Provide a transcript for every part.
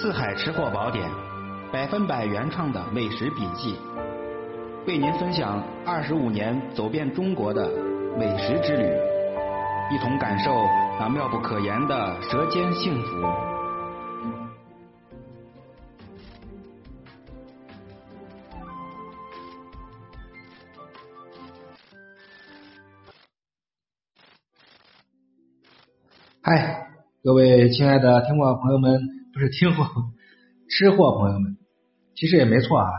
四海吃货宝典，百分百原创的美食笔记，为您分享二十五年走遍中国的美食之旅，一同感受那妙不可言的舌尖幸福。嗨，各位亲爱的听众朋友们，不是听货，吃货朋友们，其实也没错啊。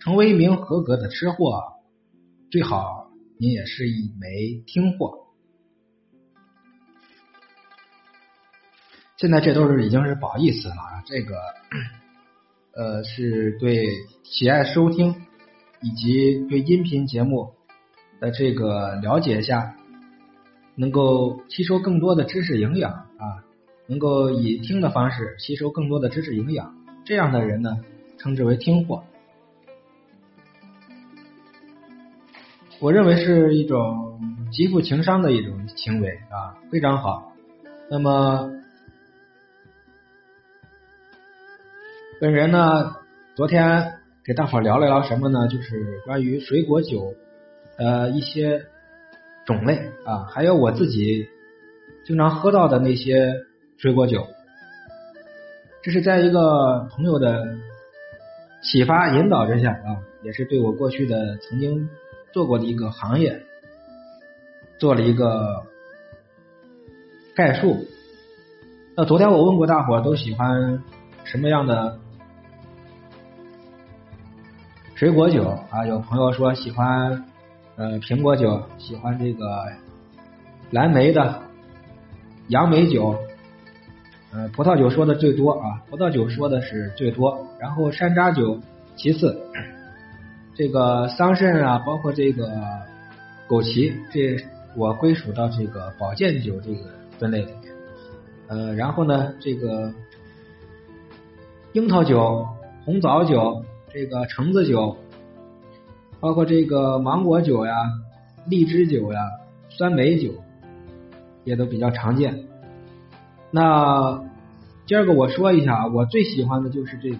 成为一名合格的吃货，最好你也是一枚听货。现在这都是已经是不好意思了啊，这个呃是对喜爱收听以及对音频节目的这个了解一下。能够吸收更多的知识营养，能够以听的方式吸收更多的知识营养，这样的人呢，称之为听货。我认为是一种极富情商的一种行为啊，非常好。那么，本人呢，昨天给大伙聊了聊什么呢？就是关于水果酒呃一些。种类啊，还有我自己经常喝到的那些水果酒，这是在一个朋友的启发引导之下啊，也是对我过去的曾经做过的一个行业做了一个概述。那昨天我问过大伙都喜欢什么样的水果酒啊？有朋友说喜欢。呃，苹果酒喜欢这个蓝莓的，杨梅酒，呃，葡萄酒说的最多啊，葡萄酒说的是最多，然后山楂酒其次，这个桑葚啊，包括这个枸杞，这我归属到这个保健酒这个分类里面，呃，然后呢，这个樱桃酒、红枣酒、这个橙子酒。包括这个芒果酒呀、荔枝酒呀、酸梅酒，也都比较常见。那第二个我说一下，我最喜欢的就是这个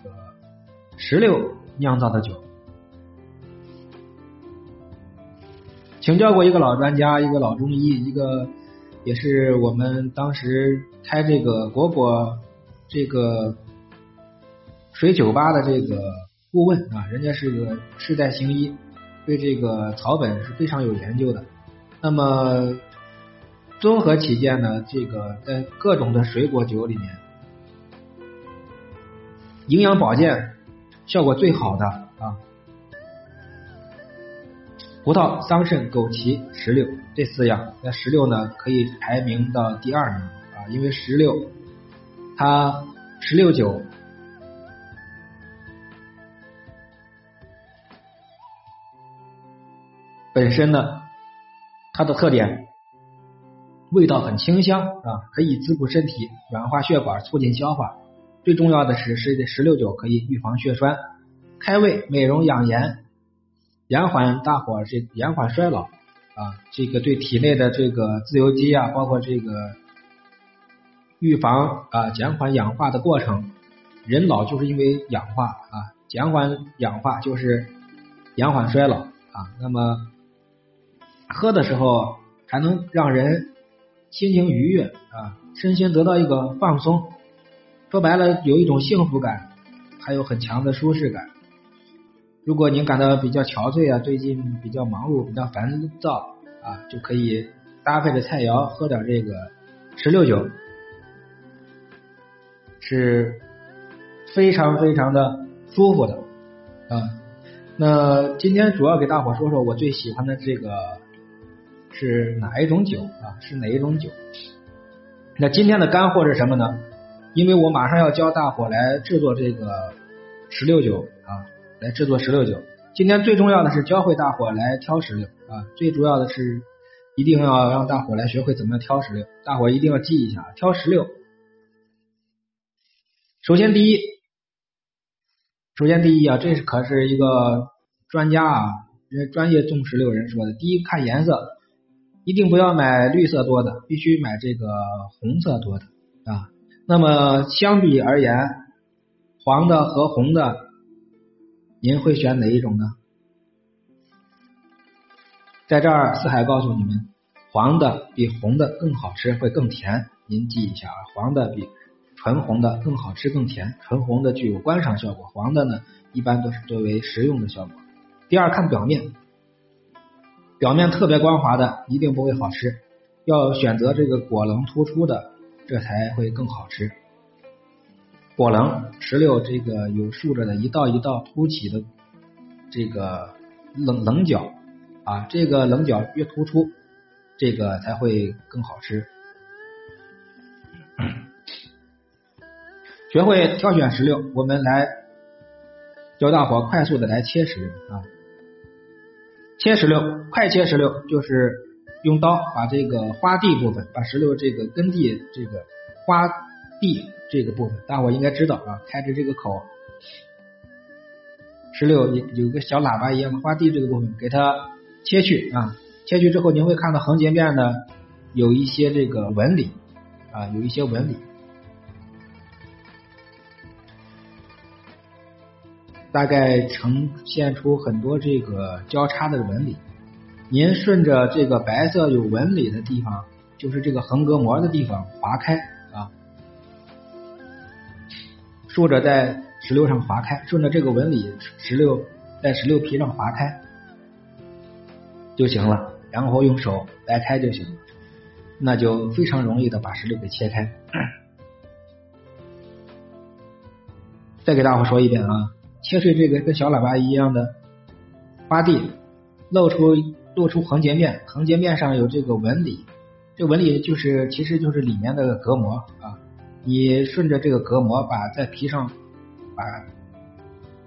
石榴酿造的酒。请教过一个老专家，一个老中医，一个也是我们当时开这个果果这个水酒吧的这个顾问啊，人家是个世代行医。对这个草本是非常有研究的。那么综合起见呢，这个在各种的水果酒里面，营养保健效果最好的啊，葡萄、桑葚、枸杞、石榴这四样。那石榴呢，可以排名到第二名啊，因为石榴它石榴酒。本身呢，它的特点味道很清香啊，可以滋补身体、软化血管、促进消化。最重要的是，是石榴酒可以预防血栓、开胃、美容养颜、延缓大伙这延缓衰老啊。这个对体内的这个自由基啊，包括这个预防啊减缓氧化的过程。人老就是因为氧化啊，减缓氧化就是延缓衰老啊。那么喝的时候还能让人心情愉悦啊，身心得到一个放松。说白了，有一种幸福感，还有很强的舒适感。如果您感到比较憔悴啊，最近比较忙碌、比较烦躁啊，就可以搭配着菜肴喝点这个石榴酒，是非常非常的舒服的啊。那今天主要给大伙说说我最喜欢的这个。是哪一种酒啊？是哪一种酒？那今天的干货是什么呢？因为我马上要教大伙来制作这个石榴酒啊，来制作石榴酒。今天最重要的是教会大伙来挑石榴啊，最主要的是一定要让大伙来学会怎么挑石榴。大伙一定要记一下，挑石榴。首先第一，首先第一啊，这是可是一个专家啊，专业种石榴人说的。第一看颜色。一定不要买绿色多的，必须买这个红色多的啊。那么相比而言，黄的和红的，您会选哪一种呢？在这儿，四海告诉你们，黄的比红的更好吃，会更甜。您记一下啊，黄的比纯红的更好吃更甜。纯红的具有观赏效果，黄的呢一般都是作为食用的效果。第二，看表面，表面特别光滑的一定不会好吃，要选择这个果棱突出的，这才会更好吃。果棱石榴这个有竖着的一道一道凸起的这个棱棱角。啊，这个棱角越突出，这个才会更好吃。学会挑选石榴，我们来教大伙快速的来切石榴啊。切石榴，快切石榴就是用刀把这个花蒂部分，把石榴这个根蒂这个花蒂这个部分，大伙应该知道啊，开着这个口，石榴有有个小喇叭一样的花蒂这个部分，给它。切去啊，切去之后，您会看到横截面呢有一些这个纹理啊，有一些纹理，大概呈现出很多这个交叉的纹理。您顺着这个白色有纹理的地方，就是这个横膈膜的地方划开啊，竖着在石榴上划开，顺着这个纹理，石榴在石榴皮上划开。就行了，然后用手掰开就行了，那就非常容易的把石榴给切开。再给大伙说一遍啊，切碎这个跟小喇叭一样的花蒂，露出露出横截面，横截面上有这个纹理，这纹理就是其实就是里面的隔膜啊。你顺着这个隔膜，把在皮上把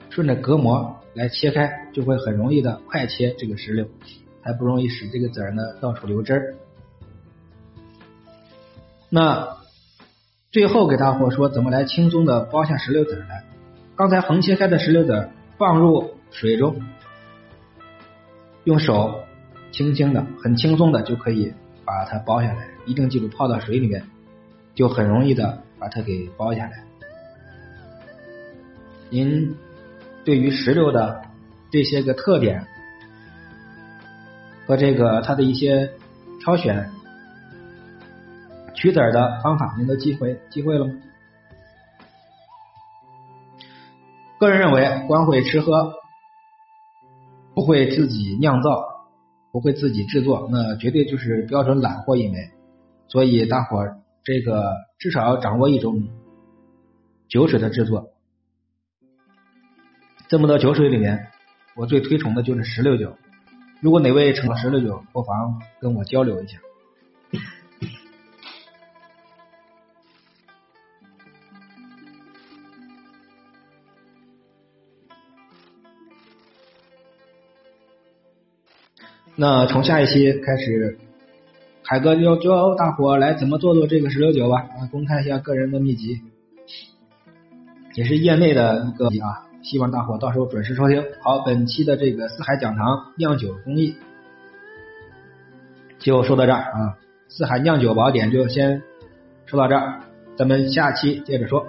顺着隔膜来切开，就会很容易的快切这个石榴。还不容易使这个籽儿呢到处流汁儿。那最后给大伙说怎么来轻松的剥下石榴籽来。刚才横切开的石榴籽放入水中，用手轻轻的、很轻松的就可以把它剥下来。一定记住，泡到水里面就很容易的把它给剥下来。您对于石榴的这些个特点。和这个它的一些挑选取籽的方法，您都记会记会了吗？个人认为，光会吃喝，不会自己酿造，不会自己制作，那绝对就是标准懒货一枚。所以大伙儿这个至少要掌握一种酒水的制作。这么多酒水里面，我最推崇的就是石榴酒。如果哪位成了石榴酒，不妨跟我交流一下。那从下一期开始，海哥就教大伙来怎么做做这个石榴酒吧，啊，公开一下个人的秘籍，也是业内的一个啊。希望大伙到时候准时收听。好，本期的这个四海讲堂酿酒工艺就说到这儿啊，四海酿酒宝典就先说到这儿，咱们下期接着说。